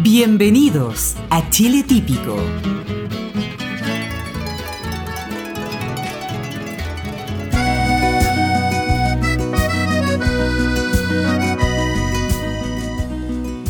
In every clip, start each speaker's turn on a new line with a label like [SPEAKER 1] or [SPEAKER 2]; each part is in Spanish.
[SPEAKER 1] Bienvenidos a Chile Típico.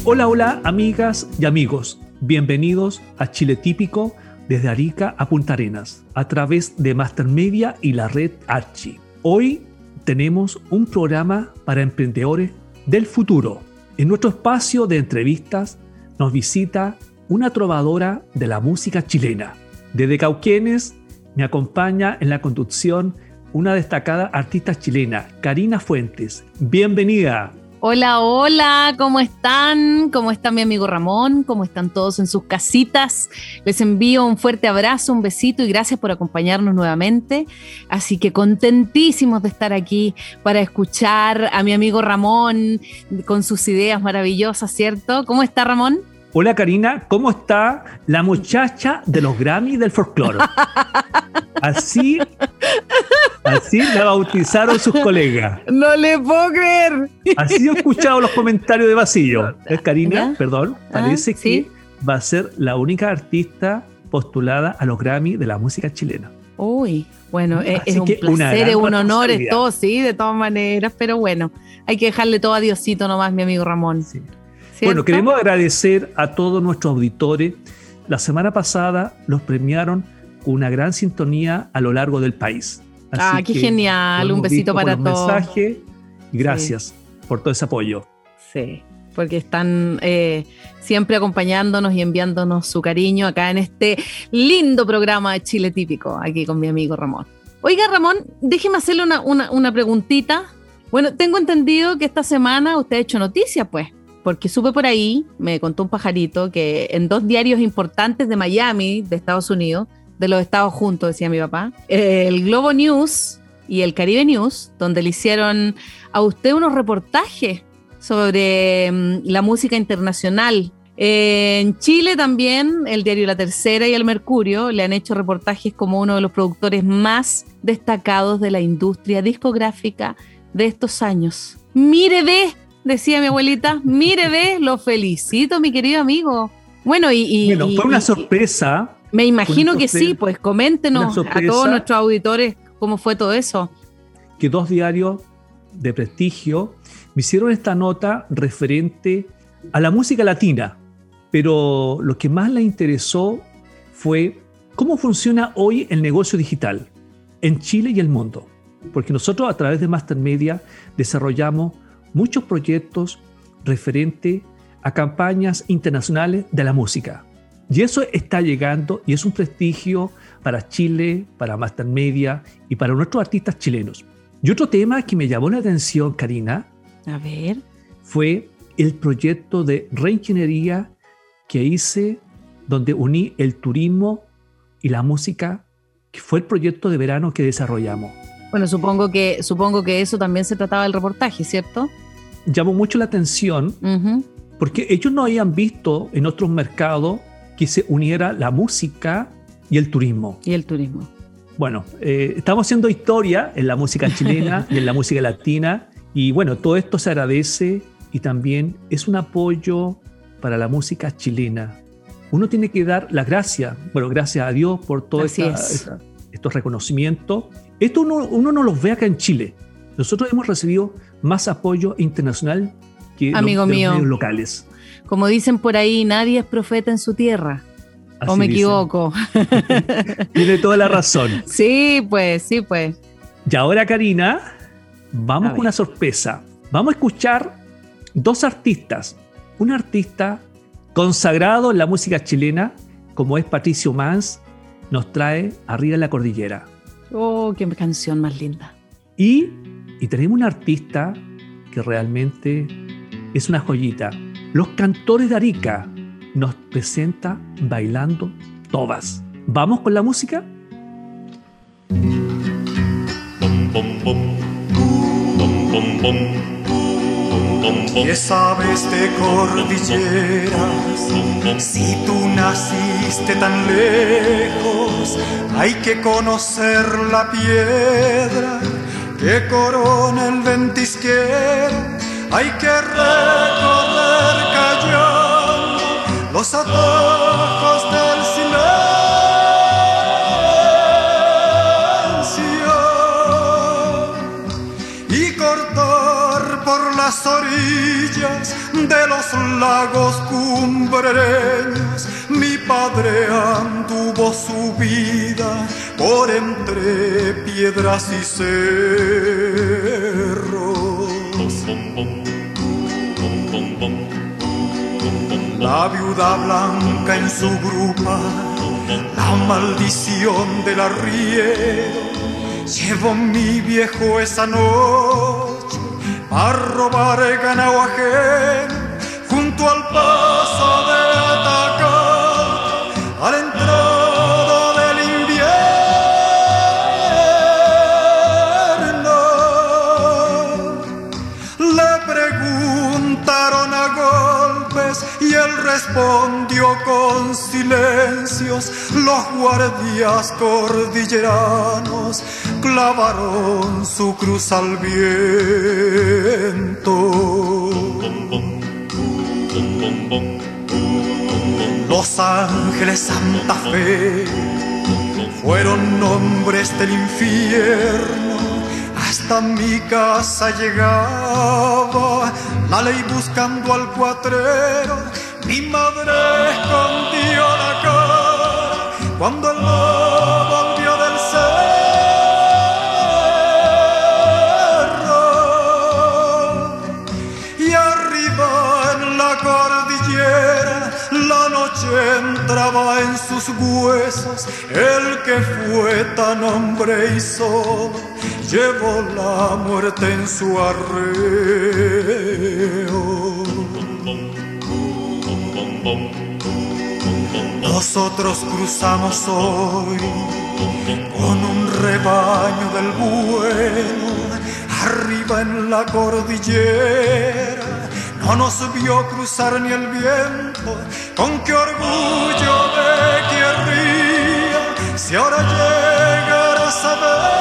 [SPEAKER 2] Hola, hola, amigas y amigos. Bienvenidos a Chile Típico desde Arica a Punta Arenas, a través de Master Media y la red Archie. Hoy tenemos un programa para emprendedores del futuro. En nuestro espacio de entrevistas nos visita una trovadora de la música chilena. Desde Cauquenes me acompaña en la conducción una destacada artista chilena, Karina Fuentes. Bienvenida.
[SPEAKER 3] Hola, hola, ¿cómo están? ¿Cómo está mi amigo Ramón? ¿Cómo están todos en sus casitas? Les envío un fuerte abrazo, un besito y gracias por acompañarnos nuevamente. Así que contentísimos de estar aquí para escuchar a mi amigo Ramón con sus ideas maravillosas, ¿cierto? ¿Cómo está Ramón?
[SPEAKER 2] Hola Karina, ¿cómo está la muchacha de los Grammy del folclore? Así, así la bautizaron sus colegas.
[SPEAKER 3] No le puedo creer.
[SPEAKER 2] Así he escuchado los comentarios de Basillo. Es Karina, perdón,
[SPEAKER 3] Ah,
[SPEAKER 2] parece
[SPEAKER 3] ¿sí?
[SPEAKER 2] que va a ser la única artista postulada a los Grammy de la música chilena.
[SPEAKER 3] Uy, bueno, es,
[SPEAKER 2] Así
[SPEAKER 3] es un placer, es un honor, es todo, sí, de todas maneras, pero bueno, hay que dejarle todo a Diosito nomás, mi amigo Ramón.
[SPEAKER 2] Sí.
[SPEAKER 3] ¿Cierto?
[SPEAKER 2] Bueno, queremos agradecer a todos nuestros auditores. La semana pasada los premiaron con una gran sintonía a lo largo del país. Así
[SPEAKER 3] Ah, qué genial, un besito para todos.
[SPEAKER 2] mensajes y gracias por todo ese apoyo.
[SPEAKER 3] Sí, porque están eh, siempre acompañándonos y enviándonos su cariño acá en este lindo programa de Chile Típico, aquí con mi amigo Ramón. Oiga, Ramón, déjeme hacerle una, una, una preguntita. Bueno, tengo entendido que esta semana usted ha hecho noticia, pues, porque supe por ahí, me contó un pajarito, que en dos diarios importantes de Miami, de Estados Unidos, de los Estados juntos, decía mi papá, el Globo News y el Caribe News, donde le hicieron a usted unos reportajes sobre mm, la música internacional. Eh, en Chile también, el diario La Tercera y el Mercurio le han hecho reportajes como uno de los productores más destacados de la industria discográfica de estos años. Mire, ve, decía mi abuelita, mire, ve, lo felicito, mi querido amigo. Bueno, y... y-
[SPEAKER 2] bueno, fue una
[SPEAKER 3] y-
[SPEAKER 2] sorpresa.
[SPEAKER 3] me imagino que sí, pues coméntenos a todos nuestros auditores cómo fue todo eso.
[SPEAKER 2] que dos diarios de prestigio me hicieron esta nota referente a la música latina, pero lo que más le interesó fue cómo funciona hoy el negocio digital en Chile y el mundo. Porque nosotros a través de Master Media desarrollamos muchos proyectos referente a campañas internacionales de la música. Y eso está llegando y es un prestigio para Chile, para Master Media y para nuestros artistas chilenos. Y otro tema que me llamó la atención, Karina,
[SPEAKER 3] A ver.
[SPEAKER 2] fue el proyecto de reingeniería que hice, donde uní el turismo y la música, que fue el proyecto de verano que desarrollamos.
[SPEAKER 3] Bueno, supongo que, supongo que eso también se trataba del reportaje, ¿cierto?
[SPEAKER 2] Llamó mucho la atención
[SPEAKER 3] Ujú.
[SPEAKER 2] porque ellos no habían visto en otros mercados que se uniera la música y el turismo.
[SPEAKER 3] Y el turismo.
[SPEAKER 2] Bueno, eh, estamos haciendo historia en la música chilena y en la música latina y bueno, todo esto se agradece y también es un apoyo para la música chilena. Uno tiene que dar las gracias, bueno, gracias a Dios por todos
[SPEAKER 3] Así es.
[SPEAKER 2] Estos reconocimientos. Esto uno, uno no los ve acá en Chile. Nosotros hemos recibido más apoyo internacional que los-
[SPEAKER 3] Amigo
[SPEAKER 2] los
[SPEAKER 3] mío.
[SPEAKER 2] medios locales.
[SPEAKER 3] Como dicen por ahí, nadie es profeta en su tierra. ¿O me
[SPEAKER 2] dicen.
[SPEAKER 3] equivoco?
[SPEAKER 2] Tiene toda la razón.
[SPEAKER 3] sí, pues, sí, pues.
[SPEAKER 2] Y ahora, Karina, vamos
[SPEAKER 3] A
[SPEAKER 2] con
[SPEAKER 3] ver.
[SPEAKER 2] una sorpresa. Vamos a escuchar dos artistas. Un artista consagrado en la música chilena, como es Patricio Mans, nos trae Arriba en la Cordillera.
[SPEAKER 3] Oh, qué canción más linda.
[SPEAKER 2] Y, y tenemos un artista que realmente es una joyita. Los cantores de Arica, nos presenta bailando todas. ¿Vamos con la música?
[SPEAKER 4] ¿Qué sabes de cordilleras? Si tú naciste tan lejos, hay que conocer la piedra que corona el ventisquero. Hay que recorrer callando los atajos lagos cumbreños, mi padre anduvo su vida por entre piedras y cerros. La viuda blanca en su grupa, la maldición del arriero, llevó mi viejo esa noche a robar ganado ajeno al paso de atacar a la del invierno. Le preguntaron a golpes y él respondió con silencios los guardias cordilleranos clavaron su cruz al viento. Los ángeles Santa Fe fueron nombres del infierno. Hasta mi casa llegaba la ley buscando al cuatrero. Mi madre escondió la cara cuando el sus huesos, el que fue tan hombre y solo, llevó la muerte en su arreo. Nosotros cruzamos hoy con un rebaño del bueno, arriba en la cordillera no nos vio cruzar ni el viento, con qué orgullo me querría si ahora llegara a saberlo.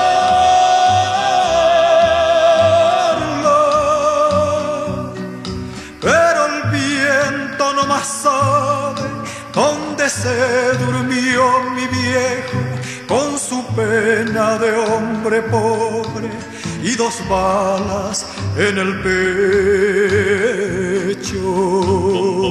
[SPEAKER 4] Pero el viento no más sabe dónde se durmió mi viejo con su pena de hombre pobre y dos balas en el pecho.
[SPEAKER 5] Corazón.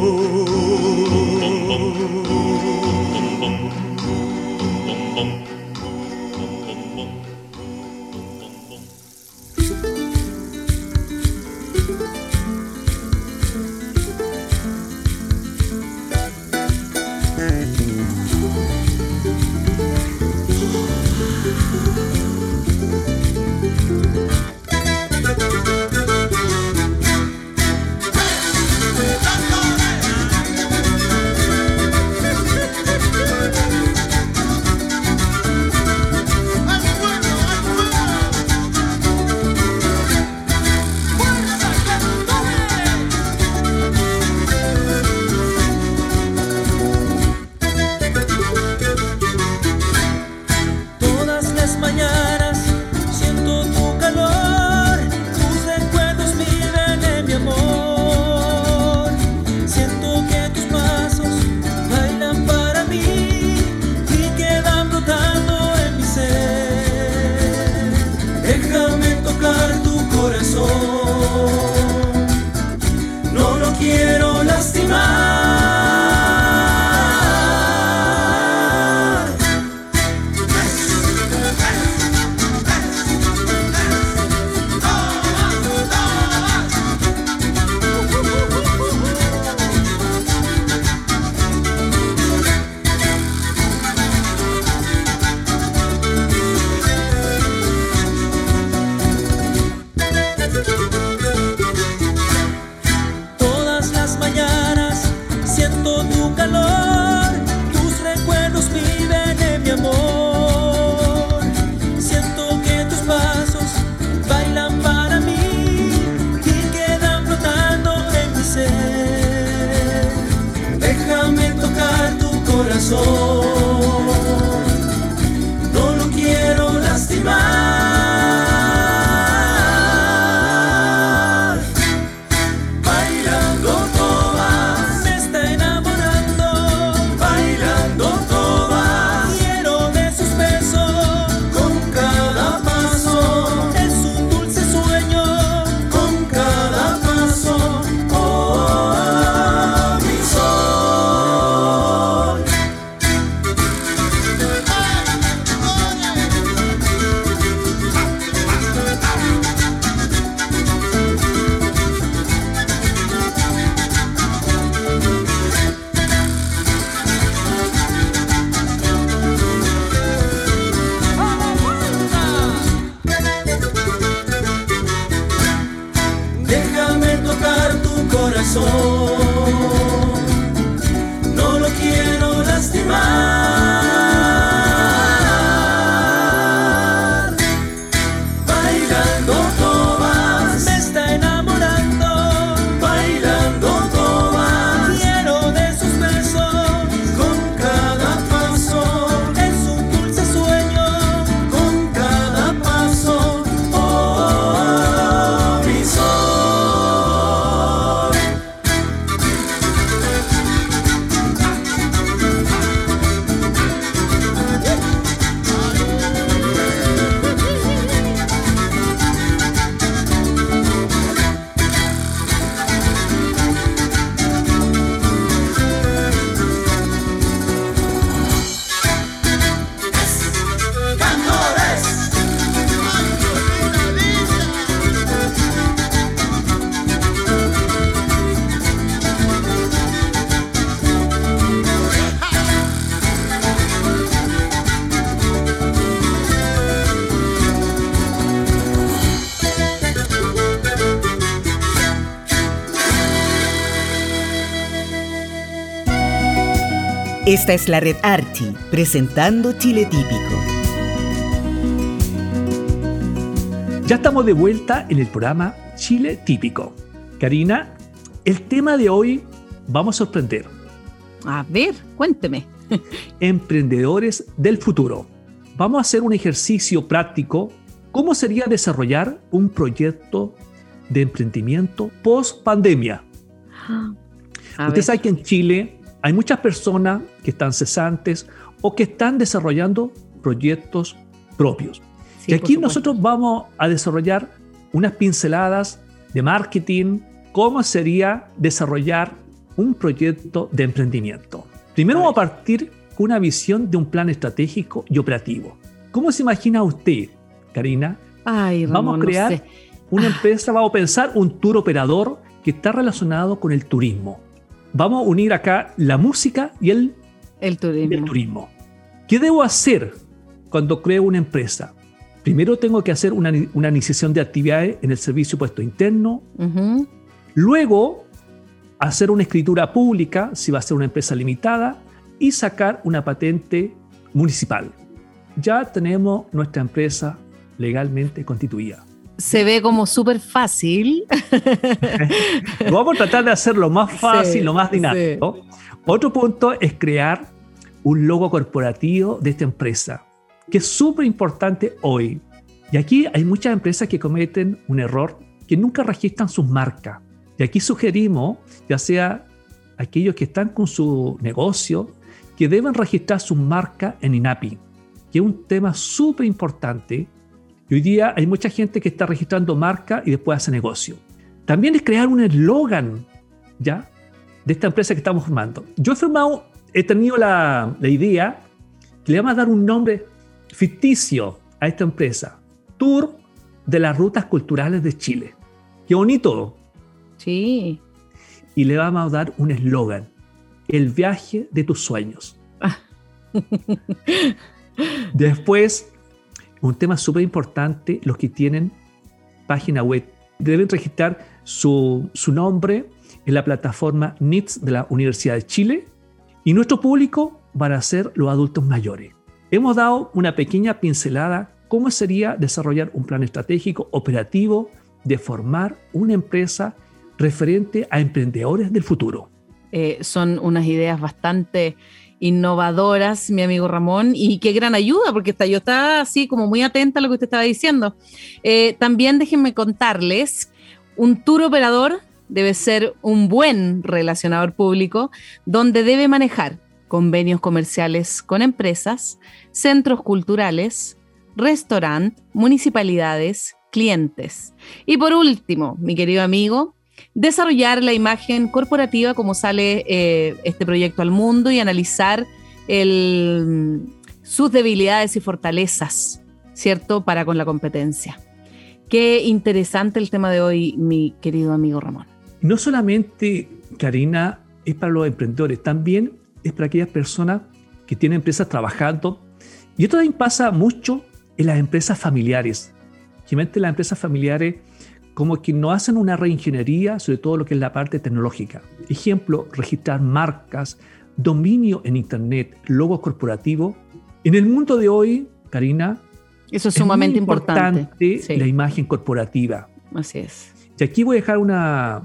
[SPEAKER 1] Esta es la red Archi, presentando Chile Típico.
[SPEAKER 2] Ya estamos de vuelta en el programa Chile Típico. Karina, el tema de hoy vamos a sorprender.
[SPEAKER 3] A ver, cuénteme.
[SPEAKER 2] Emprendedores del futuro. Vamos a hacer un ejercicio práctico. ¿Cómo sería desarrollar un proyecto de emprendimiento post pandemia? Usted sabe que en Chile hay muchas personas que están cesantes o que están desarrollando proyectos propios. y aquí nosotros vamos a desarrollar unas pinceladas de marketing, cómo sería desarrollar un proyecto de emprendimiento. Primero vamos a partir con una visión de un plan estratégico y operativo. ¿Cómo se imagina usted, Karina? vamos a crear una ah. empresa, vamos a pensar un tour operador que está relacionado con el turismo vamos a unir acá la música y el,
[SPEAKER 3] el,
[SPEAKER 2] turismo. ¿Qué debo hacer cuando creo una empresa? Primero tengo que hacer una, iniciación de actividades en el servicio puesto interno. Luego, hacer una escritura pública, si va a ser una empresa limitada, y sacar una patente municipal. Ya tenemos nuestra empresa legalmente constituida
[SPEAKER 3] se ve como súper fácil.
[SPEAKER 2] Vamos a tratar de hacerlo más fácil, lo más dinámico. Otro punto es crear un logo corporativo de esta empresa, que es súper importante hoy. Y aquí hay muchas empresas que cometen un error, que nunca registran sus marcas. Y aquí sugerimos, ya sea aquellos que están con su negocio, que deben registrar su marca en INAPI, que es un tema súper importante y hoy día hay mucha gente que está registrando marca y después hace negocio. También es crear un eslogan, ¿ya? De esta empresa que estamos formando. Yo he formado, he tenido la, la idea que le vamos a dar un nombre ficticio a esta empresa. Tour de las rutas culturales de Chile. Qué bonito.
[SPEAKER 3] Sí.
[SPEAKER 2] Y le vamos a dar un eslogan. El viaje de tus sueños. Después un tema súper importante, los que tienen página web deben registrar su, nombre en la plataforma NITS de la Universidad de Chile y nuestro público van a ser los adultos mayores. Hemos dado una pequeña pincelada cómo sería desarrollar un plan estratégico operativo de formar una empresa referente a emprendedores del futuro.
[SPEAKER 3] Eh, son unas ideas bastante innovadoras, mi amigo Ramón, y qué gran ayuda, porque yo estaba así como muy atenta a lo que usted estaba diciendo. Eh, también déjenme contarles, un tour operador debe ser un buen relacionador público, donde debe manejar convenios comerciales con empresas, centros culturales, restaurantes, municipalidades, clientes. Y por último, mi querido amigo, desarrollar la imagen corporativa como sale eh, este proyecto al mundo y analizar sus debilidades y fortalezas, ¿cierto? Para con la competencia. Qué interesante el tema de hoy, mi querido amigo Ramón.
[SPEAKER 2] No solamente, Karina, es para los emprendedores, también es para aquellas personas que tienen empresas trabajando. Y esto también pasa mucho en las empresas familiares. Las empresas familiares como que no hacen una reingeniería sobre todo lo que es la parte tecnológica. Ejemplo, registrar marcas, dominio en Internet, logos corporativos. En el mundo de hoy, Karina,
[SPEAKER 3] eso es sumamente importante,
[SPEAKER 2] la imagen corporativa.
[SPEAKER 3] Así es.
[SPEAKER 2] Y aquí voy a dejar una,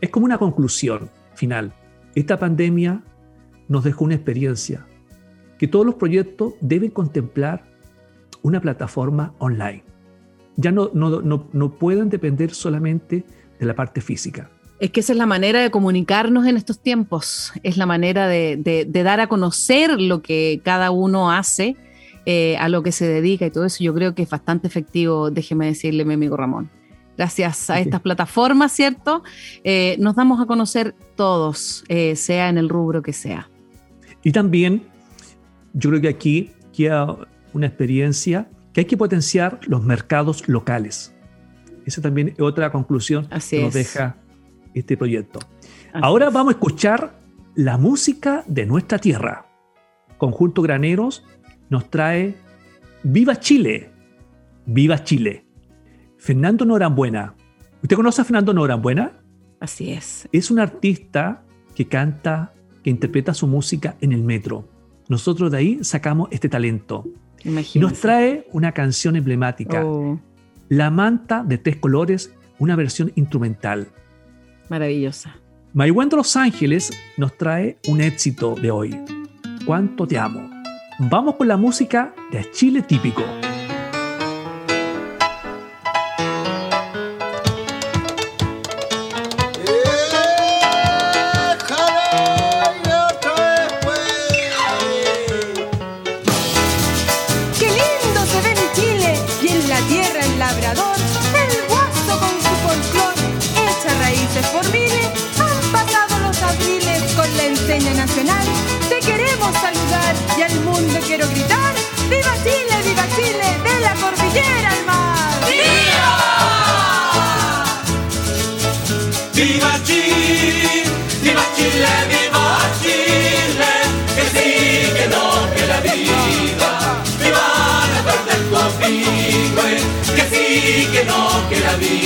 [SPEAKER 2] es como una conclusión final. Esta pandemia nos dejó una experiencia que todos los proyectos deben contemplar una plataforma online ya no, no, no, pueden depender solamente de la parte física.
[SPEAKER 3] Es que esa es la manera de comunicarnos en estos tiempos, es la manera de, dar a conocer lo que cada uno hace, eh, a lo que se dedica y todo eso. Yo creo que es bastante efectivo, déjeme decirle, mi amigo Ramón. Gracias a estas plataformas, ¿cierto? Eh, nos damos a conocer todos, eh, sea en el rubro que sea.
[SPEAKER 2] Y también, yo creo que aquí queda una experiencia hay que potenciar los mercados locales. Esa también es otra conclusión que nos deja este proyecto. Ahora vamos a escuchar la música de nuestra tierra. Conjunto Graneros nos trae Viva Chile, Viva Chile. Fernando Norambuena. ¿Usted conoce a Fernando Norambuena?
[SPEAKER 3] Así es.
[SPEAKER 2] Es un artista que canta, que interpreta su música en el metro. Nosotros de ahí sacamos este talento. Y nos trae una canción emblemática, oh. La manta de tres colores, una versión instrumental.
[SPEAKER 3] Maravillosa.
[SPEAKER 2] Maywen de Los Ángeles nos trae un éxito de hoy. ¿Cuánto te amo? Vamos con la música de Chile típico.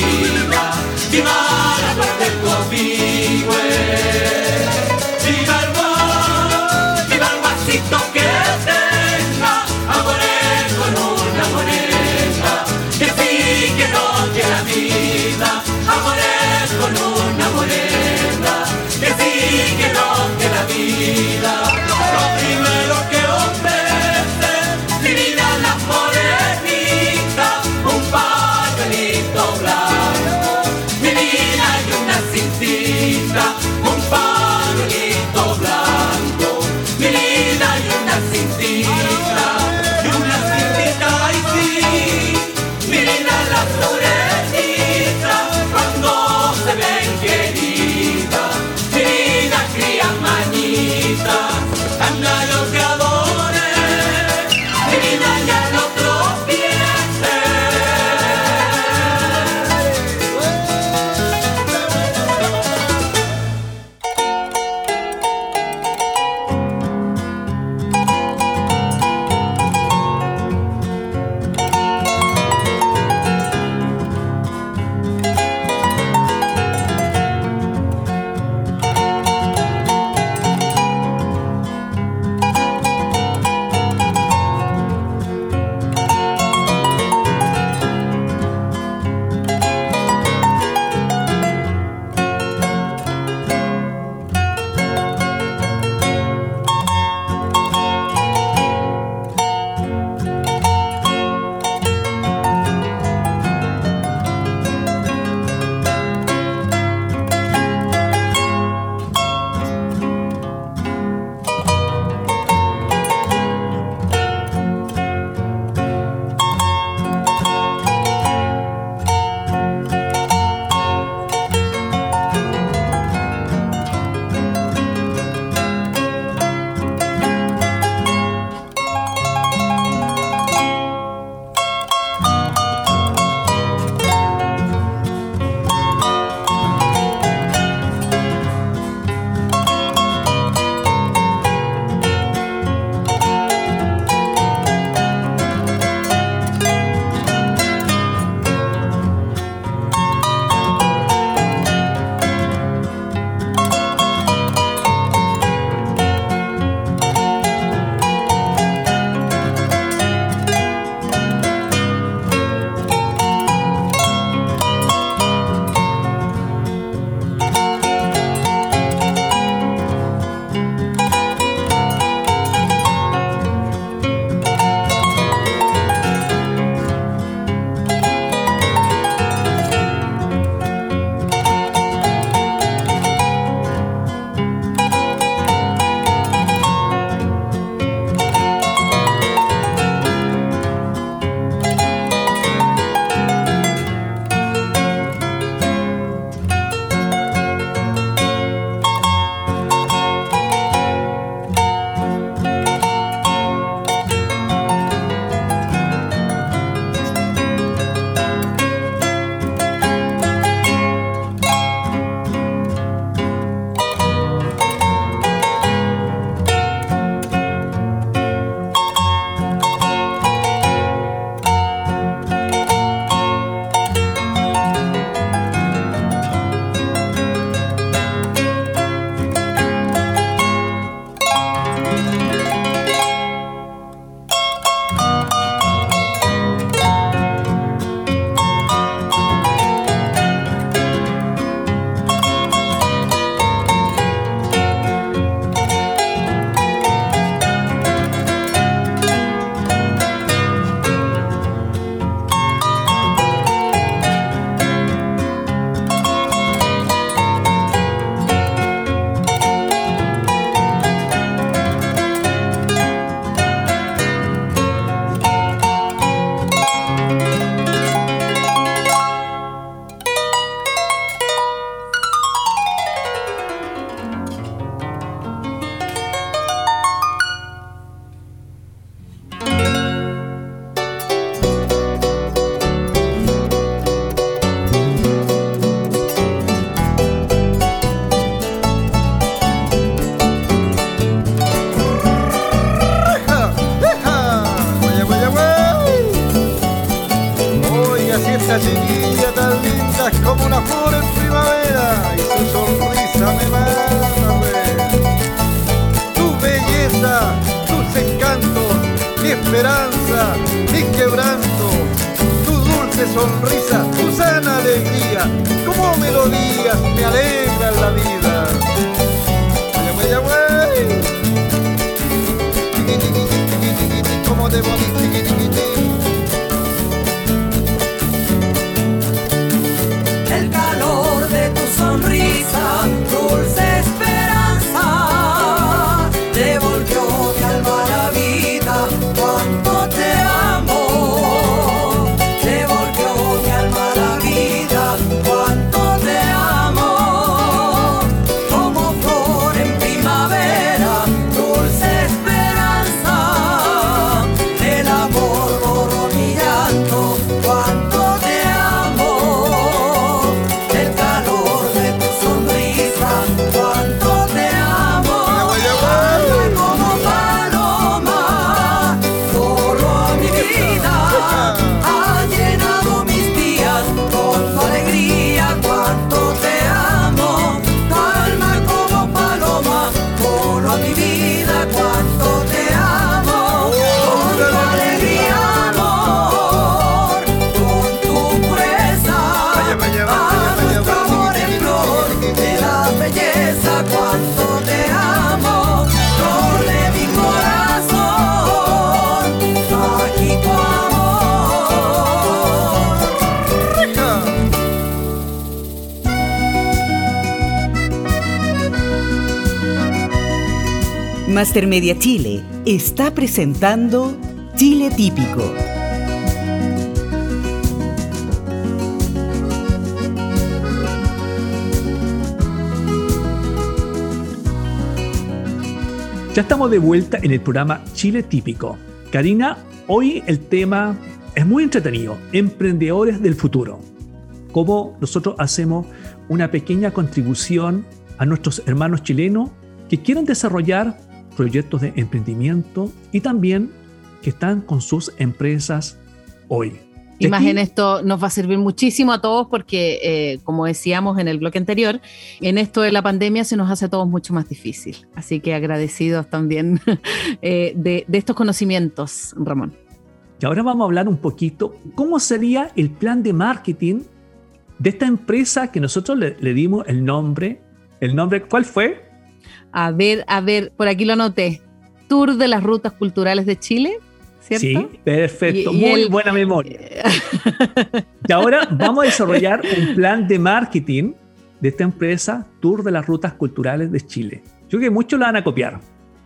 [SPEAKER 5] Thank
[SPEAKER 6] you.
[SPEAKER 1] Master Media Chile está presentando Chile Típico.
[SPEAKER 2] Ya estamos de vuelta en el programa Chile Típico. Karina, hoy el tema es muy entretenido, emprendedores del futuro. Cómo nosotros hacemos una pequeña contribución a nuestros hermanos chilenos que quieren desarrollar proyectos de emprendimiento y también que están con sus empresas hoy.
[SPEAKER 3] Y más
[SPEAKER 2] aquí-
[SPEAKER 3] en esto nos va a servir muchísimo a todos porque, eh, como decíamos en el bloque anterior, en esto de la pandemia se nos hace a todos mucho más difícil. Así que agradecidos también eh, de, de estos conocimientos, Ramón.
[SPEAKER 2] Y ahora vamos a hablar un poquito cómo sería el plan de marketing de esta empresa que nosotros le, le dimos el nombre. ¿El nombre cuál fue?
[SPEAKER 3] A ver, a ver, por aquí lo anoté. Tour de las rutas culturales de Chile, ¿cierto?
[SPEAKER 2] Sí, perfecto.
[SPEAKER 3] Y- y
[SPEAKER 2] Muy
[SPEAKER 3] el-
[SPEAKER 2] buena memoria. Y ahora vamos a desarrollar un plan de marketing de esta empresa, Tour de las Rutas Culturales de Chile. Yo creo que muchos la van a copiar.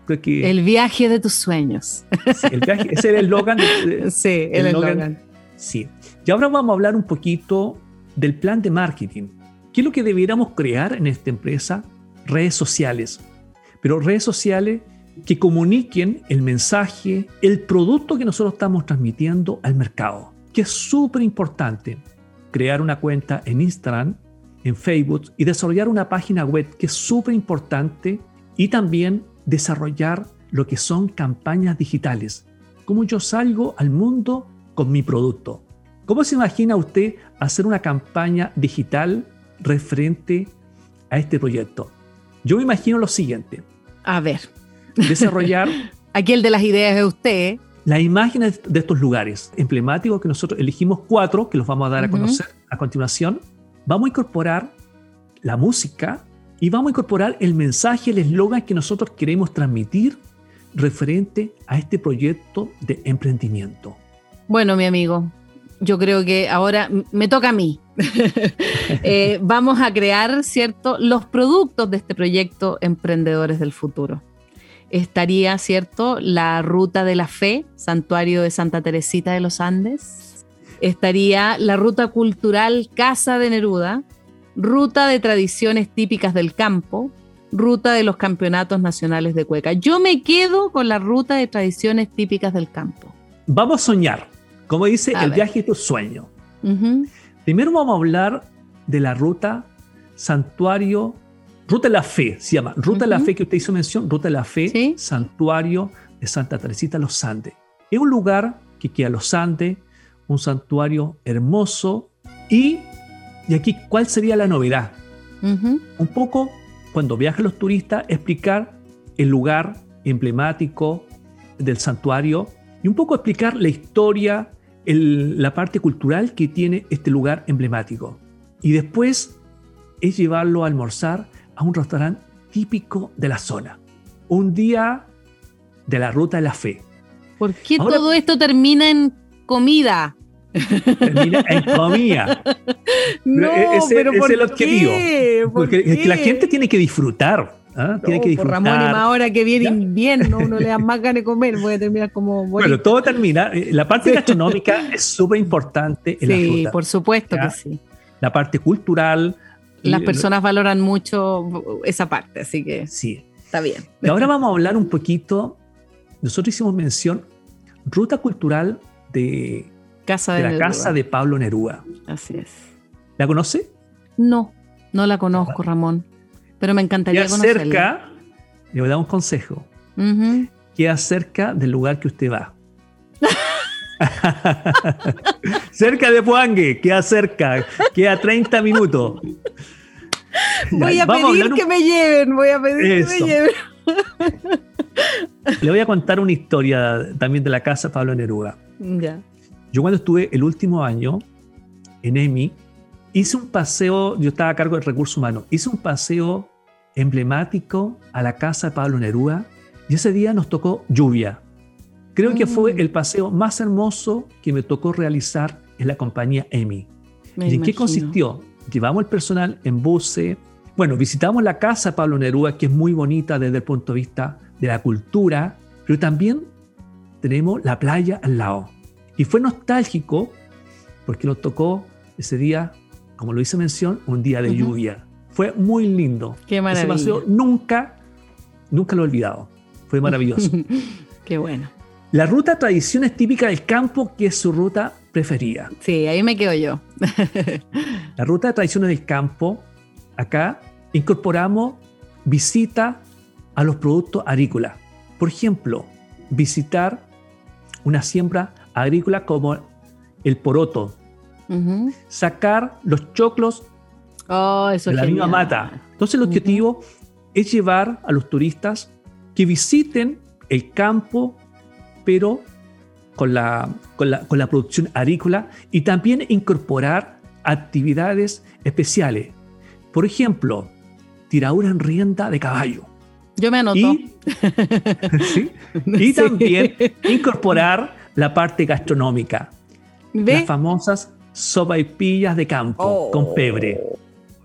[SPEAKER 2] Creo que
[SPEAKER 3] El viaje de tus sueños.
[SPEAKER 2] sí, el viaje- ese era el eslogan. de- de-
[SPEAKER 3] Sí, el
[SPEAKER 2] el eslogan. Sí. Y ahora vamos a hablar un poquito del plan de marketing. ¿Qué es lo que debiéramos crear en esta empresa? Redes sociales. Pero redes sociales que comuniquen el mensaje, el producto que nosotros estamos transmitiendo al mercado. Que es súper importante. Crear una cuenta en Instagram, en Facebook y desarrollar una página web que es súper importante. Y también desarrollar lo que son campañas digitales. Cómo yo salgo al mundo con mi producto. ¿Cómo se imagina usted hacer una campaña digital referente a este proyecto? Yo me imagino lo siguiente,
[SPEAKER 3] A ver,
[SPEAKER 2] desarrollar
[SPEAKER 3] aquí el de las ideas es usted. ¿eh?
[SPEAKER 2] las imágenes de estos lugares emblemáticos que nosotros elegimos cuatro, que los vamos a dar a conocer a continuación. Vamos a incorporar la música y vamos a incorporar el mensaje, el eslogan que nosotros queremos transmitir referente a este proyecto de emprendimiento.
[SPEAKER 3] Bueno, mi amigo, yo creo que ahora me toca a mí. Eh, vamos a crear, ¿cierto?, los productos de este proyecto Emprendedores del Futuro. Estaría, ¿cierto?, la Ruta de la Fe, Santuario de Santa Teresita de los Andes. Estaría la Ruta Cultural Casa de Neruda, Ruta de Tradiciones Típicas del Campo, Ruta de los Campeonatos Nacionales de Cueca. Yo me quedo con la Ruta de Tradiciones Típicas del Campo.
[SPEAKER 2] Vamos a soñar, como dice
[SPEAKER 3] A
[SPEAKER 2] el
[SPEAKER 3] ver.
[SPEAKER 2] viaje de tu sueño. Primero vamos a hablar de la ruta Santuario, Ruta de la Fe, se llama. Ruta de la. Fe que usted hizo mención, Ruta de la Fe,
[SPEAKER 3] Sí.
[SPEAKER 2] Santuario de Santa Teresita Los Andes. Es un lugar que queda los Andes, un santuario hermoso. Y, y aquí, ¿cuál sería la novedad? Un poco, cuando viajan los turistas, explicar el lugar emblemático del santuario y un poco explicar la historia, el- la parte cultural que tiene este lugar emblemático. Y después es llevarlo a almorzar a un restaurante típico de la zona. Un día de la ruta de la fe.
[SPEAKER 3] ¿Por qué
[SPEAKER 2] Ahora-
[SPEAKER 3] todo esto termina en comida?
[SPEAKER 2] Termina en comida.
[SPEAKER 3] No,
[SPEAKER 2] e- ese-
[SPEAKER 3] pero
[SPEAKER 2] ese
[SPEAKER 3] ¿por
[SPEAKER 2] es el objetivo.
[SPEAKER 3] qué? ¿Por
[SPEAKER 2] Porque es que la gente tiene que disfrutar. ¿Ah? tiene
[SPEAKER 3] No,
[SPEAKER 2] que
[SPEAKER 3] por
[SPEAKER 2] disfrutar.
[SPEAKER 3] Ramón, y más ahora que viene invierno, uno le da más ganas de comer, voy a terminar como
[SPEAKER 2] Bueno,
[SPEAKER 3] bonito.
[SPEAKER 2] todo termina. eh, La parte gastronómica es súper importante en la
[SPEAKER 3] Sí, por supuesto
[SPEAKER 2] ¿Ya?
[SPEAKER 3] que sí.
[SPEAKER 2] La parte cultural.
[SPEAKER 3] Las
[SPEAKER 2] y-
[SPEAKER 3] personas valoran mucho esa parte, así que
[SPEAKER 2] Sí.
[SPEAKER 3] está bien.
[SPEAKER 2] Y ahora vamos a hablar un poquito. Nosotros hicimos mención ruta cultural de,
[SPEAKER 3] Casa
[SPEAKER 2] de
[SPEAKER 3] de,
[SPEAKER 2] la
[SPEAKER 3] Neruda.
[SPEAKER 2] casa de Pablo Neruda.
[SPEAKER 3] Así es.
[SPEAKER 2] ¿La conoce?
[SPEAKER 3] No, no la conozco, Ramón, pero me encantaría
[SPEAKER 2] Queda cerca, le voy a dar un consejo,
[SPEAKER 3] Ujú.
[SPEAKER 2] queda cerca del lugar que usted va. cerca de Puangue, queda cerca, queda 30 minutos.
[SPEAKER 3] Voy a
[SPEAKER 2] vamos
[SPEAKER 3] pedir
[SPEAKER 2] un-
[SPEAKER 3] que me lleven, voy a pedir que me lleven.
[SPEAKER 2] Le voy a contar una historia también de la casa Pablo Neruda.
[SPEAKER 3] Ya.
[SPEAKER 2] Yo cuando estuve el último año en EMI, hice un paseo, yo estaba a cargo de recursos humanos, hice un paseo emblemático a la casa de Pablo Neruda y ese día nos tocó lluvia. Creo que fue
[SPEAKER 3] Mm.
[SPEAKER 2] el paseo más hermoso que me tocó realizar en la compañía EMI.
[SPEAKER 3] Me
[SPEAKER 2] ¿Y en qué consistió? Llevamos el personal en buses. Bueno, visitamos la casa de Pablo Neruda, que es muy bonita desde el punto de vista de la cultura, pero también tenemos la playa al lado. Y fue nostálgico porque nos tocó ese día, como lo hice mención, un día de lluvia. Fue muy lindo.
[SPEAKER 3] Qué
[SPEAKER 2] Ese
[SPEAKER 3] maravilla.
[SPEAKER 2] paseo nunca, nunca lo he olvidado. Fue maravilloso.
[SPEAKER 3] Qué bueno.
[SPEAKER 2] la ruta tradiciones típica del campo, que es su ruta preferida.
[SPEAKER 3] Sí, ahí me quedo yo.
[SPEAKER 2] La ruta de tradiciones del campo, acá incorporamos visita a los productos agrícolas. Por ejemplo, visitar una siembra agrícola como el poroto, Sacar los choclos
[SPEAKER 3] Oh, eso
[SPEAKER 2] de la misma
[SPEAKER 3] genial.
[SPEAKER 2] mata. Entonces el objetivo es llevar a los turistas que visiten el campo, pero con la, con la, con la producción agrícola y también incorporar actividades especiales. Por ejemplo, tiradura en rienda de caballo.
[SPEAKER 3] Yo me anoto.
[SPEAKER 2] Y, ¿sí? y también incorporar la parte gastronómica.
[SPEAKER 3] ¿Ve?
[SPEAKER 2] Las famosas sopaipillas de campo
[SPEAKER 3] Oh,
[SPEAKER 2] con pebre.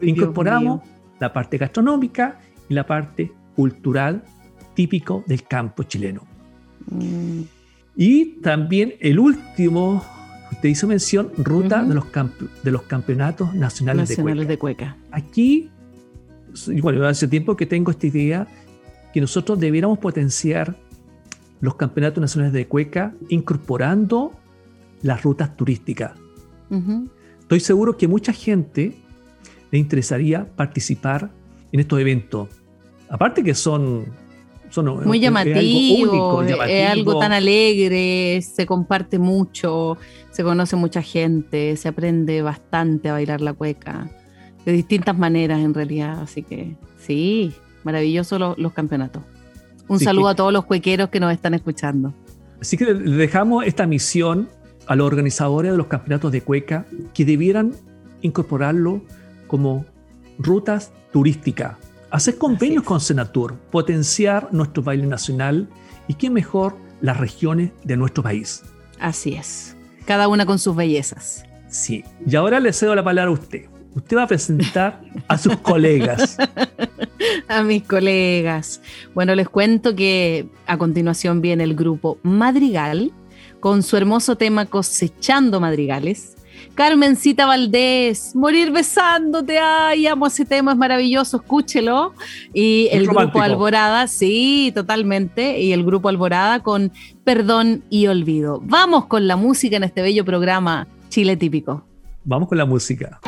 [SPEAKER 2] Incorporamos la parte gastronómica y la parte cultural típico del campo chileno.
[SPEAKER 3] Mm,
[SPEAKER 2] Y también el último, usted hizo mención, ruta de, los de los campeonatos nacionales,
[SPEAKER 3] Nacionales
[SPEAKER 2] de cueca.
[SPEAKER 3] de cueca.
[SPEAKER 2] Aquí, bueno, hace tiempo que tengo esta idea, que nosotros debiéramos potenciar los campeonatos nacionales de cueca incorporando las rutas turísticas. Estoy seguro que mucha gente le interesaría participar en estos eventos. Aparte que son... son
[SPEAKER 3] Muy
[SPEAKER 2] es- es
[SPEAKER 3] llamativo, es- algo tan alegre, se comparte mucho, se conoce mucha gente, se aprende bastante a bailar la cueca, de distintas maneras en realidad, así que sí, maravilloso lo- los campeonatos. Un
[SPEAKER 2] Sí,
[SPEAKER 3] saludo
[SPEAKER 2] que-
[SPEAKER 3] a todos los cuequeros que nos están escuchando.
[SPEAKER 2] Así que le dejamos esta misión a los organizadores de los campeonatos de cueca que debieran incorporarlo como rutas turísticas. Hacer convenios con Senatur, potenciar nuestro baile nacional y qué mejor las regiones de nuestro país.
[SPEAKER 3] Así es, cada una con sus bellezas.
[SPEAKER 2] Sí. Y ahora le cedo la palabra a usted. Usted va a presentar a sus colegas.
[SPEAKER 3] A mis colegas. Bueno, les cuento que a continuación viene el grupo Madrigal con su hermoso tema Cosechando Madrigales. Carmencita Valdés, Morir besándote, ay, amo ese tema, es maravilloso, escúchelo. Y el
[SPEAKER 2] romántico.
[SPEAKER 3] grupo Alborada, sí, totalmente. Y el grupo Alborada con Perdón y Olvido. Vamos con la música en este bello programa Chile Típico.
[SPEAKER 2] Vamos con la música.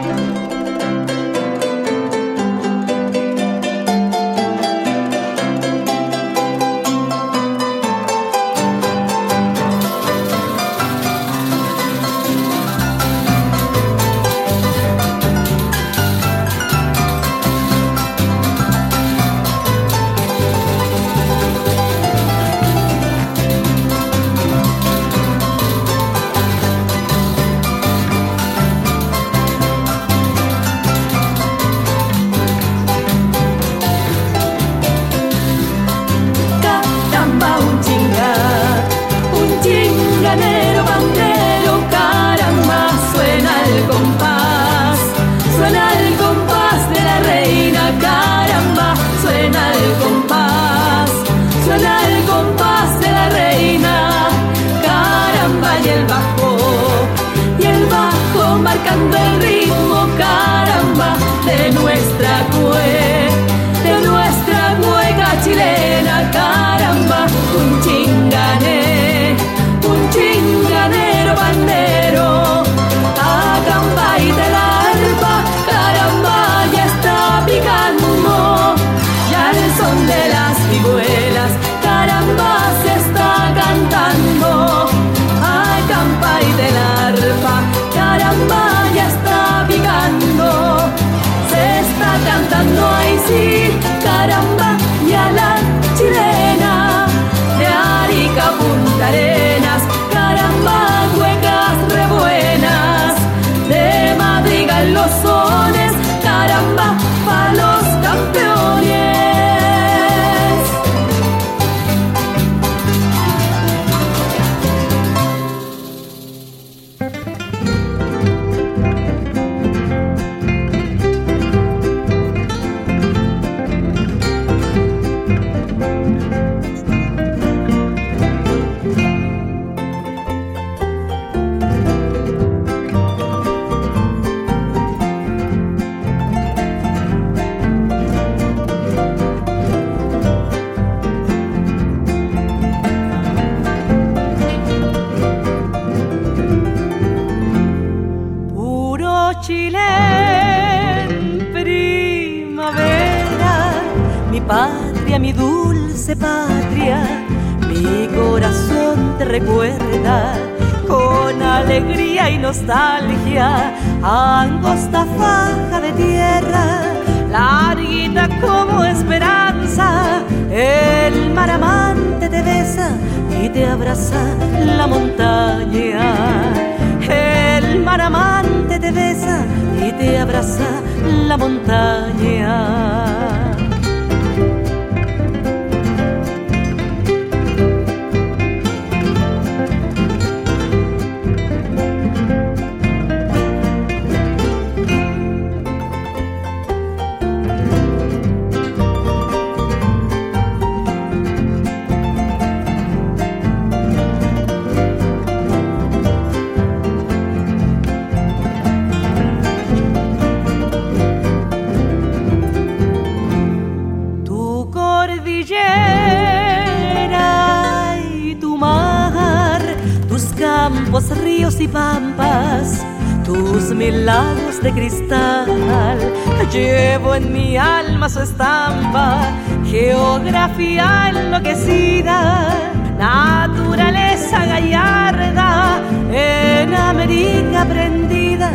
[SPEAKER 7] Milagros de cristal. Llevo en mi alma su estampa, geografía enloquecida, naturaleza gallarda, en América prendida,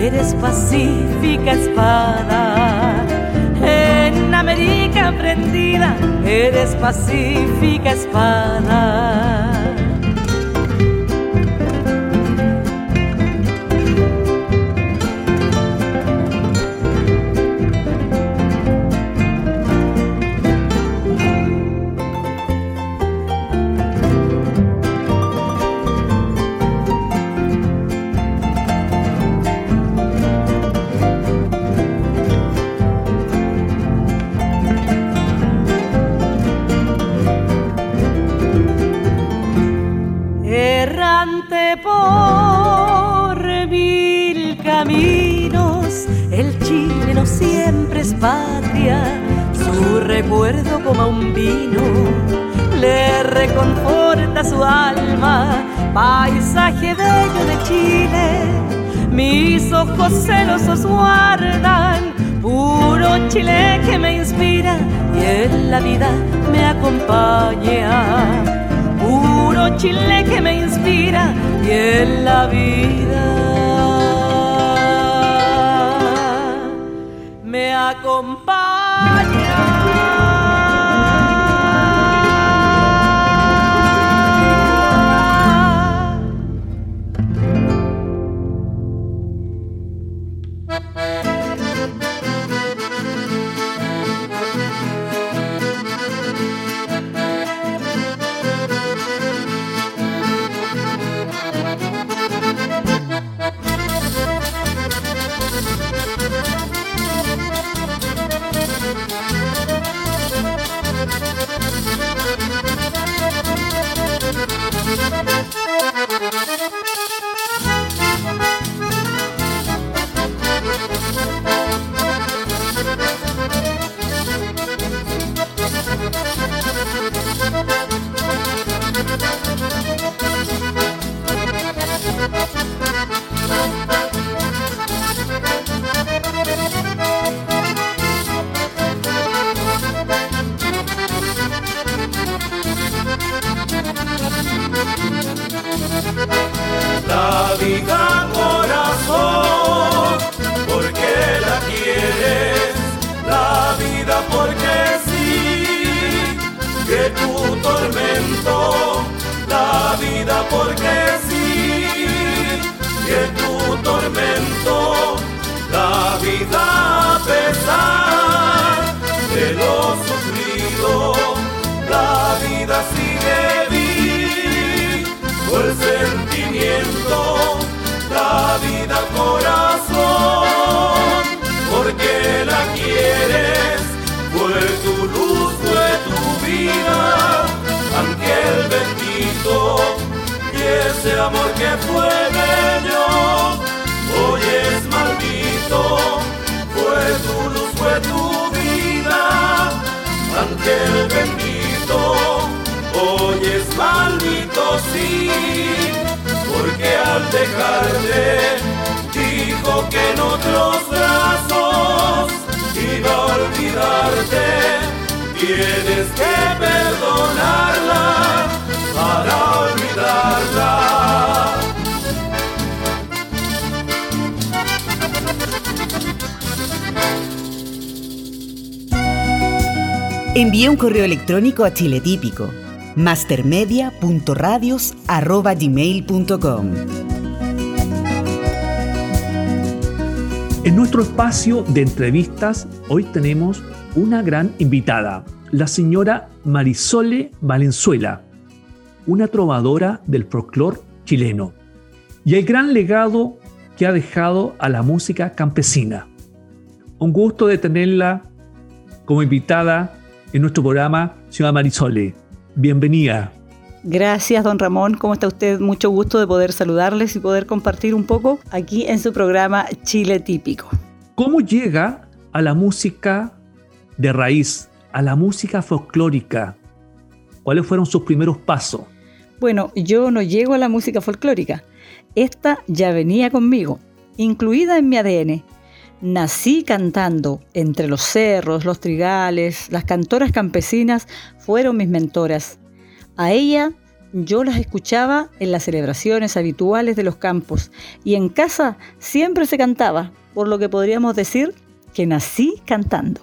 [SPEAKER 7] eres pacífica espada. En América prendida, eres pacífica espada. Celosos guardan, puro Chile que me inspira y en la vida me acompaña, puro Chile que me inspira y en la vida acompaña. Hoy es maldito, fue tu luz, fue tu vida. Ante ángel bendito, hoy es maldito sí, porque al dejarte dijo que en otros brazos iba a olvidarte,
[SPEAKER 4] tienes que perdonarla para olvidarla.
[SPEAKER 1] Envía un correo electrónico a Chile Típico, mastermedia.radios.gmail.com
[SPEAKER 2] En nuestro espacio de entrevistas, hoy tenemos una gran invitada, la señora Marisole Valenzuela, una trovadora del folclore chileno, y el gran legado que ha dejado a la música campesina. Un gusto de tenerla como invitada en nuestro programa, señora Marisole. Bienvenida.
[SPEAKER 8] Gracias, don Ramón. ¿Cómo está usted? Mucho gusto de poder saludarles y poder compartir un poco aquí en su programa Chile Típico.
[SPEAKER 2] ¿Cómo llega a la música de raíz, a la música folclórica? ¿Cuáles fueron sus primeros pasos?
[SPEAKER 8] Bueno, yo no llego a la música folclórica. Esta ya venía conmigo, incluida en mi ADN. Nací cantando. Entre los cerros, los trigales, las cantoras campesinas fueron mis mentoras. A ella yo las escuchaba en las celebraciones habituales de los campos y en casa siempre se cantaba, por lo que podríamos decir que nací cantando.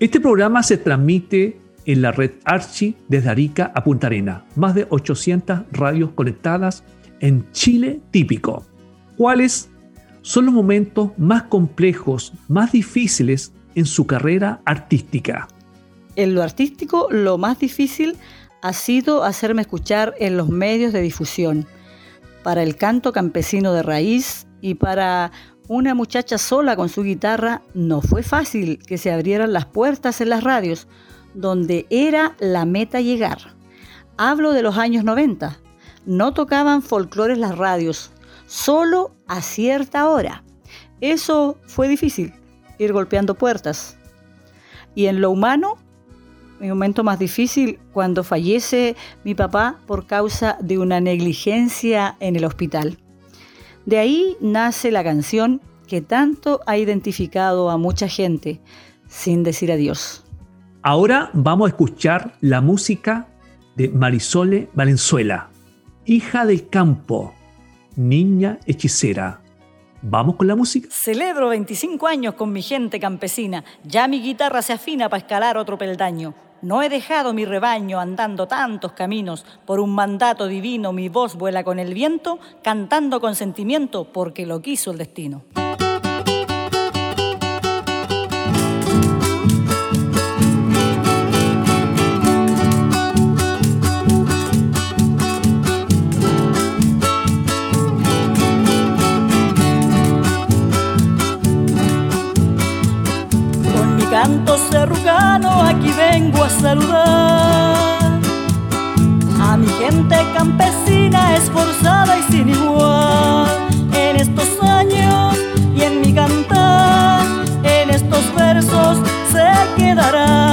[SPEAKER 2] Este programa se transmite en la red Archi desde Arica a Punta Arena, más de 800 radios conectadas en Chile típico. ¿Cuáles son los momentos más complejos, más difíciles en su carrera artística?
[SPEAKER 8] En lo artístico, lo más difícil ha sido hacerme escuchar en los medios de difusión. Para el canto campesino de raíz y para una muchacha sola con su guitarra, no fue fácil que se abrieran las puertas en las radios, donde era la meta llegar. Hablo de los años 90. No tocaban folclores las radios, solo a cierta hora. Eso fue difícil, ir golpeando puertas. Y en lo humano, mi momento más difícil cuando fallece mi papá por causa de una negligencia en el hospital. De ahí nace la canción que tanto ha identificado a mucha gente, sin decir adiós.
[SPEAKER 2] Ahora vamos a escuchar la música de Marisole Valenzuela, hija del campo, niña hechicera. ¿Vamos con la música?
[SPEAKER 8] Celebro 25 años con mi gente campesina. Ya mi guitarra se afina para escalar otro peldaño. No he dejado mi rebaño andando tantos caminos. Por un mandato divino mi voz vuela con el viento, cantando con sentimiento porque lo quiso el destino. Aquí vengo a saludar. A mi gente campesina esforzada y sin igual. En estos años y en mi cantar en estos versos se quedarán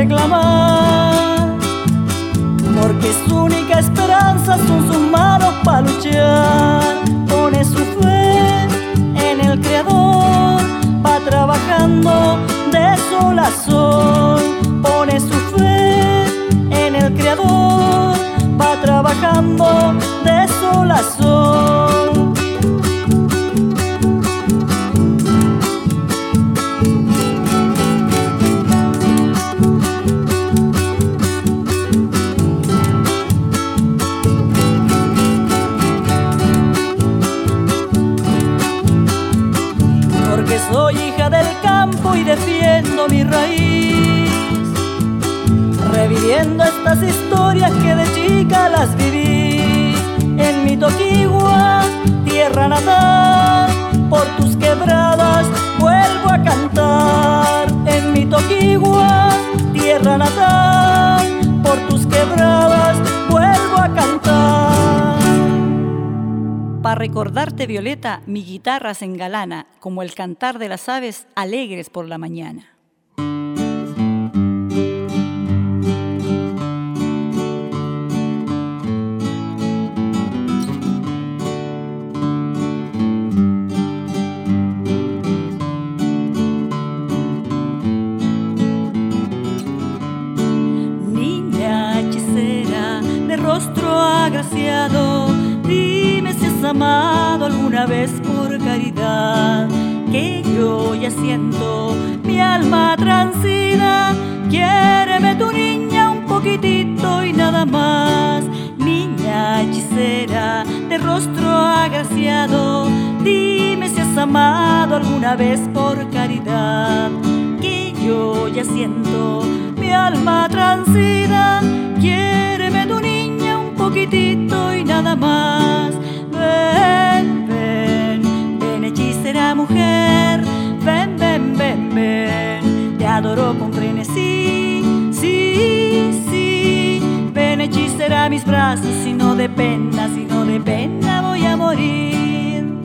[SPEAKER 8] reclamar, porque su única esperanza son sus manos para luchar. Pone su fe en el Creador, va trabajando de sol a sol. Pone su fe en el Creador, va trabajando de sol a sol. Mi raíz. Reviviendo estas historias que de chica las viví. En mi toquigua, tierra natal, por tus quebradas vuelvo a cantar. En mi toquigua, tierra natal, por tus quebradas vuelvo a cantar. Para recordarte, Violeta, mi guitarra se engalana como el cantar de las aves alegres por la mañana. Dime si has amado alguna vez por caridad, que yo ya siento mi alma transida. Quiéreme tu niña un poquitito y nada más. Niña hechicera de rostro agraciado, dime si has amado alguna vez por caridad, que yo ya siento mi alma transida. Poquitito y nada más. Ven, ven, ven hechicera mujer, ven, ven, ven, ven. Te adoro con frenesí, sí, sí. Ven hechicera mis brazos, si no de pena, si no de pena voy a morir.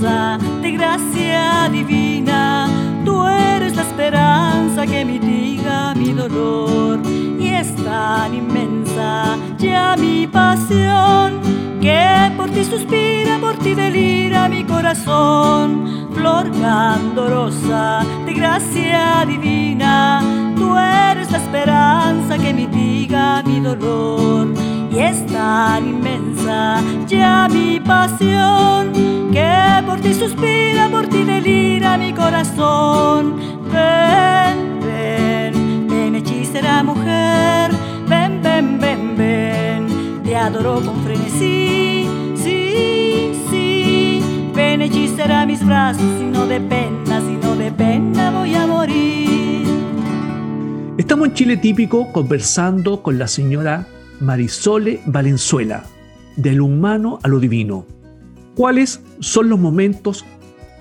[SPEAKER 8] De gracia divina, tú eres la esperanza que mitiga mi dolor y es tan inmensa ya mi pasión que por ti suspira, por ti delira mi corazón. Flor candorosa de gracia divina, tú eres la esperanza que mitiga mi dolor y es tan inmensa ya mi pasión que por ti suspira, por ti delira mi corazón. Ven, ven, ven hechicera mujer, ven, ven, ven, ven, te adoro con frenesí, sí, sí, ven hechicera mis brazos, si no de pena, si no de pena voy a morir.
[SPEAKER 2] Estamos en Chile Típico conversando con la señora Marisole Valenzuela, de lo humano a lo divino. ¿Cuáles son los momentos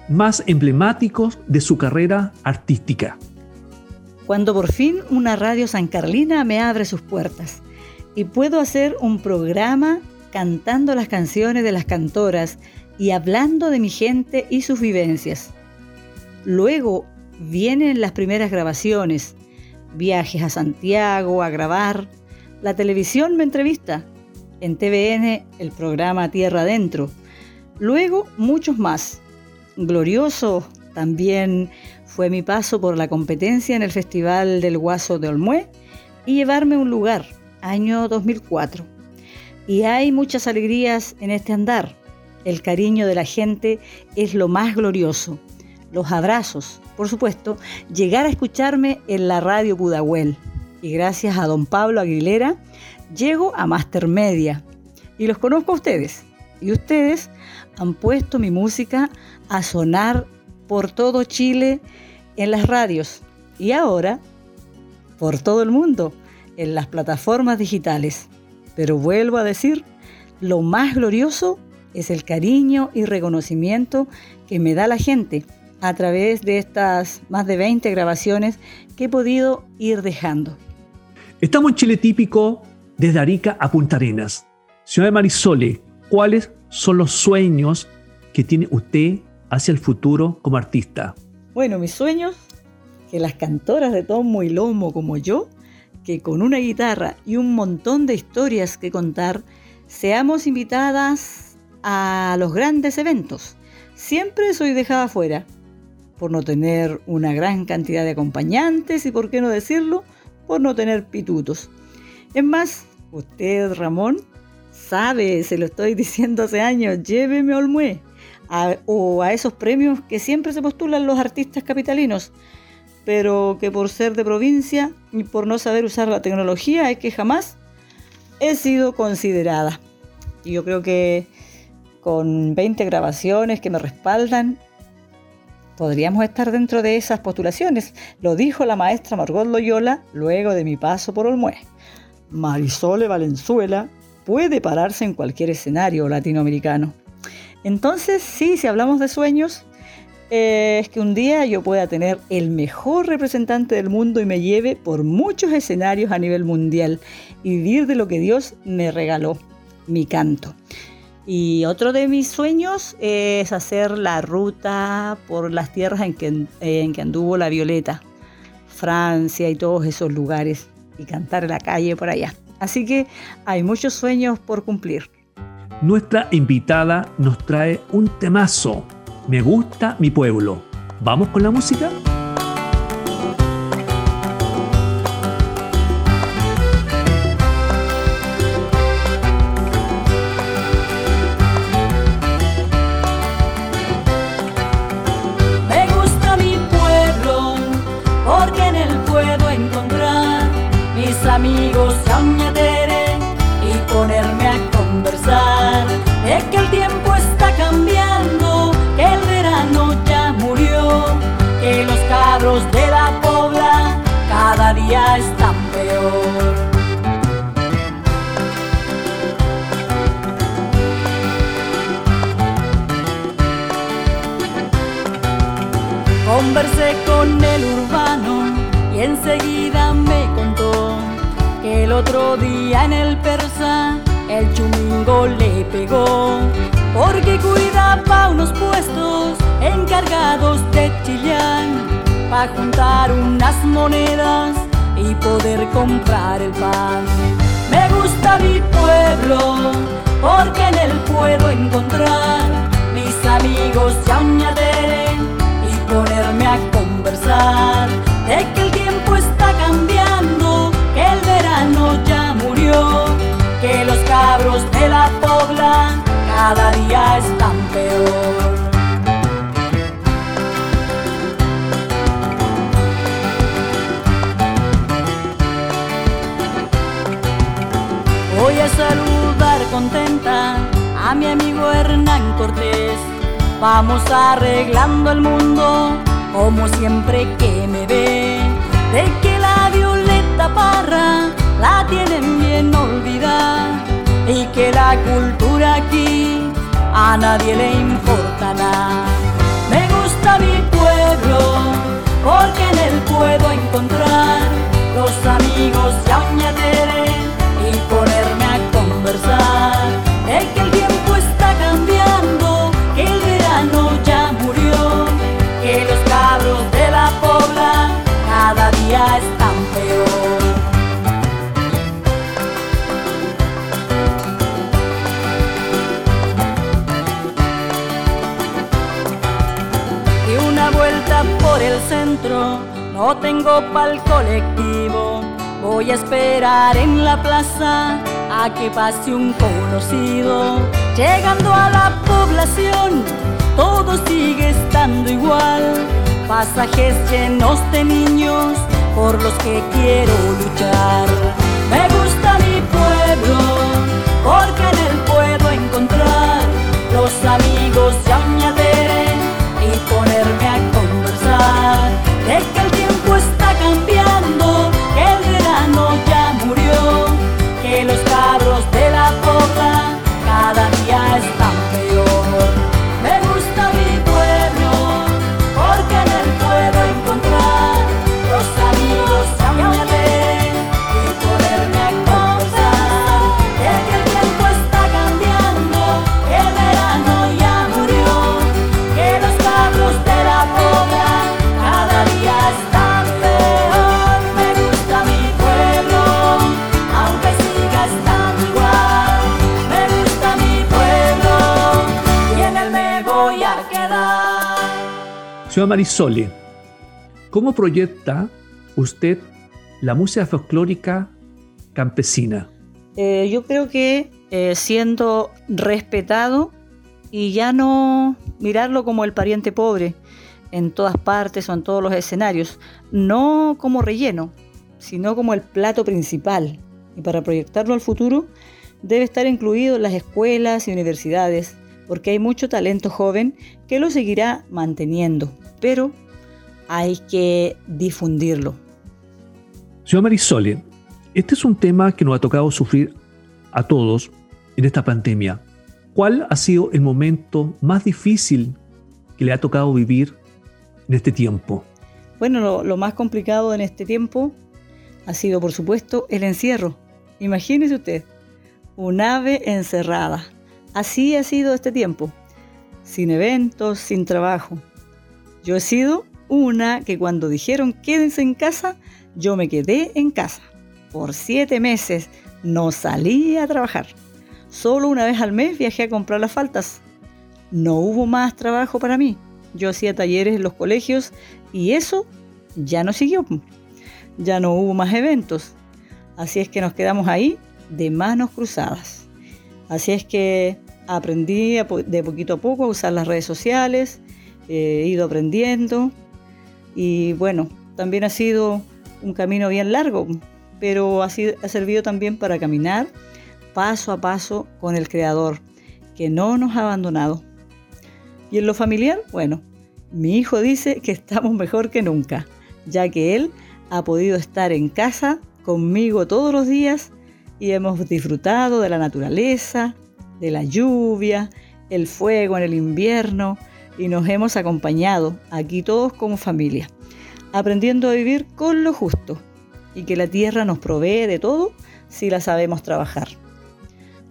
[SPEAKER 2] más emblemáticos de su carrera artística?
[SPEAKER 9] Cuando por fin una radio San Carlina me abre sus puertas y puedo hacer un programa cantando las canciones de las cantoras y hablando de mi gente y sus vivencias. Luego vienen las primeras grabaciones, viajes a Santiago a grabar, la televisión me entrevista, en TVN el programa Tierra Adentro, luego muchos más. Glorioso también fue mi paso por la competencia en el Festival del Guaso de Olmué y llevarme a un lugar, año 2004. Y hay muchas alegrías en este andar. El cariño de la gente es lo más glorioso. Los abrazos, por supuesto, llegar a escucharme en la radio Pudahuel. Y gracias a don Pablo Aguilera, llego a Master Media. Y los conozco a ustedes. Y ustedes han puesto mi música a sonar por todo Chile en las radios. Y ahora por todo el mundo en las plataformas digitales. Pero vuelvo a decir, lo más glorioso es el cariño y reconocimiento que me da la gente a través de estas más de 20 grabaciones que he podido ir dejando.
[SPEAKER 2] Estamos en Chile Típico desde Arica a Punta Arenas. Señora Marisole, ¿cuáles son los sueños que tiene usted hacia el futuro como artista?
[SPEAKER 9] Bueno, mis sueños, que las cantoras de tomo y lomo como yo, que con una guitarra y un montón de historias que contar, seamos invitadas a los grandes eventos. Siempre soy dejada fuera, por no tener una gran cantidad de acompañantes y, por qué no decirlo, por no tener pitutos. Es más, usted, Ramón,
[SPEAKER 10] sabe, se lo estoy diciendo hace años, lléveme a Olmué o a esos premios que siempre se postulan los artistas capitalinos, pero que por ser de provincia y por no saber usar la tecnología es que jamás he sido considerada. Y yo creo que con 20 grabaciones que me respaldan, podríamos estar dentro de esas postulaciones. Lo dijo la maestra Margot Loyola luego de mi paso por Olmué. Marisole Valenzuela puede pararse en cualquier escenario latinoamericano. Entonces, sí, si hablamos de sueños, eh, es que un día yo pueda tener el mejor representante del mundo y me lleve por muchos escenarios a nivel mundial y vivir de lo que Dios me regaló, mi canto. Y otro de mis sueños es hacer la ruta por las tierras en que, en que anduvo la Violeta, Francia y todos esos lugares, y cantar en la calle por allá. Así que hay muchos sueños por cumplir.
[SPEAKER 2] Nuestra invitada nos trae un temazo. Me gusta mi pueblo. ¿Vamos con la música?
[SPEAKER 8] Cabros de la pobla cada día están peor. Conversé con el urbano y enseguida me contó que el otro día en el persa el chumingo le pegó porque cuidaba unos puestos encargados de chillán para juntar unas monedas y poder comprar el pan. Me gusta mi pueblo porque en él puedo encontrar mis amigos yañadere y ponerme a conversar de que el tiempo está cambiando, que el verano ya murió, que los cabros de la pobla cada día están peor. Saludar contenta a mi amigo Hernán Cortés. Vamos arreglando el mundo como siempre que me ve. De que la Violeta Parra la tienen bien olvidada y que la cultura aquí a nadie le importa nada. Me gusta mi pueblo porque en él puedo encontrar los amigos y conversar. Que el tiempo está cambiando, que el verano ya murió, que los cabros de la pobla cada día están peor. Y una vuelta por el centro, no tengo pa'l colectivo. Voy a esperar en la plaza a que pase un conocido. Llegando a la población, todo sigue estando igual. Pasajes llenos de niños por los que quiero luchar. Me gusta mi pueblo, porque en él puedo encontrar los amigos
[SPEAKER 2] Marisole, ¿cómo proyecta usted la música folclórica campesina?
[SPEAKER 10] Eh, yo creo que
[SPEAKER 8] eh, siendo respetado y ya no mirarlo como el pariente pobre en todas partes o en todos los escenarios, no como relleno, sino como el plato principal. Y para proyectarlo al futuro, debe estar incluido en las escuelas y universidades, porque hay mucho talento joven que lo seguirá manteniendo, pero hay que difundirlo.
[SPEAKER 2] Señor Marisole, este es un tema que nos ha tocado sufrir a todos en esta pandemia. ¿Cuál ha sido el momento más difícil que le ha tocado vivir en este tiempo?
[SPEAKER 8] Bueno, lo, lo más complicado en este tiempo ha sido, por supuesto, el encierro. Imagínese usted, un ave encerrada. Así ha sido este tiempo, sin eventos, sin trabajo. Yo he sido una que cuando dijeron quédense en casa, yo me quedé en casa. Por siete meses no salí a trabajar. Solo una vez al mes viajé a comprar las faltas. No hubo más trabajo para mí. Yo hacía talleres en los colegios y eso ya no siguió. Ya no hubo más eventos. Así es que nos quedamos ahí de manos cruzadas. Así es que aprendí de poquito a poco a usar las redes sociales, he ido aprendiendo y bueno, también ha sido un camino bien largo, pero ha, ha servido también para caminar paso a paso con el Creador, que no nos ha abandonado. Y en lo familiar, bueno, mi hijo dice que estamos mejor que nunca, ya que él ha podido estar en casa conmigo todos los días y hemos disfrutado de la naturaleza, de la lluvia, el fuego en el invierno y nos hemos acompañado aquí todos como familia, aprendiendo a vivir con lo justo y que la tierra nos provee de todo si la sabemos trabajar.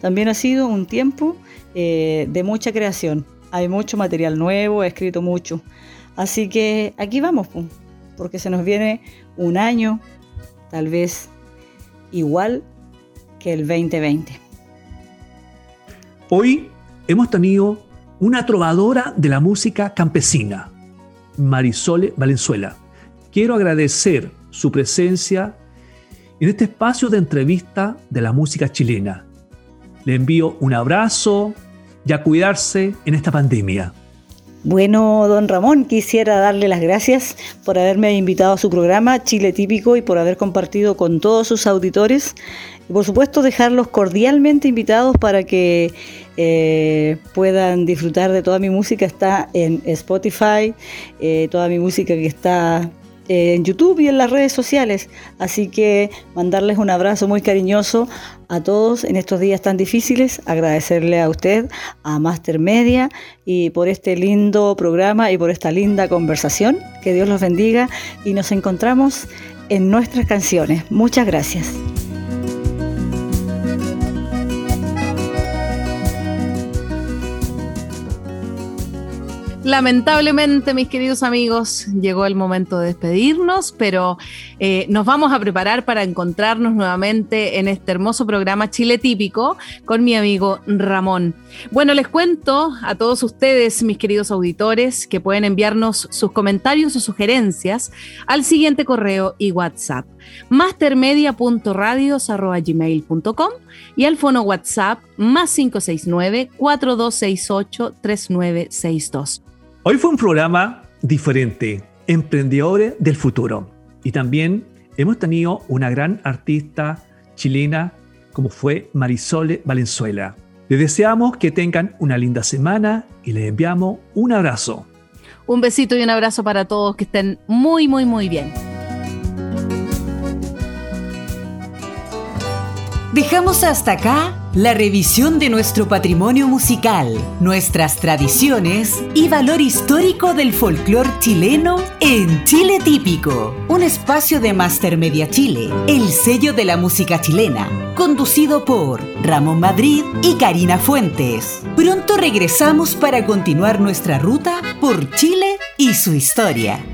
[SPEAKER 8] También ha sido un tiempo eh, de mucha creación. Hay mucho material nuevo, he escrito mucho. Así que aquí vamos, porque se nos viene un año, tal vez igual que el 2020.
[SPEAKER 2] Hoy hemos tenido una trovadora de la música campesina, Marisole Valenzuela. Quiero agradecer su presencia en este espacio de entrevista de la música chilena. Le envío un abrazo y a cuidarse en esta pandemia.
[SPEAKER 8] Bueno, don Ramón, quisiera darle las gracias por haberme invitado a su programa Chile Típico y por haber compartido con todos sus auditores. Y por supuesto dejarlos cordialmente invitados para que eh, puedan disfrutar de toda mi música. Está en Spotify, eh, toda mi música que está en YouTube y en las redes sociales. Así que mandarles un abrazo muy cariñoso a todos en estos días tan difíciles. Agradecerle a usted, a Master Media y por este lindo programa y por esta linda conversación. Que Dios los bendiga y nos encontramos en nuestras canciones. Muchas gracias.
[SPEAKER 3] Lamentablemente, mis queridos amigos, llegó el momento de despedirnos, pero eh, nos vamos a preparar para encontrarnos nuevamente en este hermoso programa Chile Típico con mi amigo Ramón. Bueno, les cuento a todos ustedes, mis queridos auditores, que pueden enviarnos sus comentarios o sugerencias al siguiente correo y WhatsApp mastermedia.radios.gmail.com y al fono WhatsApp más 569 4268 3962.
[SPEAKER 2] Hoy fue un programa diferente, Emprendedores del Futuro. Y también hemos tenido una gran artista chilena como fue Marisole Valenzuela. Les deseamos que tengan una linda semana y les enviamos un abrazo.
[SPEAKER 3] Un besito y un abrazo para todos, que estén muy, muy, muy bien.
[SPEAKER 1] Dejamos hasta acá la revisión de nuestro patrimonio musical, nuestras tradiciones y valor histórico del folclore chileno en Chile Típico, un espacio de Master Media Chile, el sello de la música chilena, conducido por Ramón Madrid y Karina Fuentes. Pronto regresamos para continuar nuestra ruta por Chile y su historia.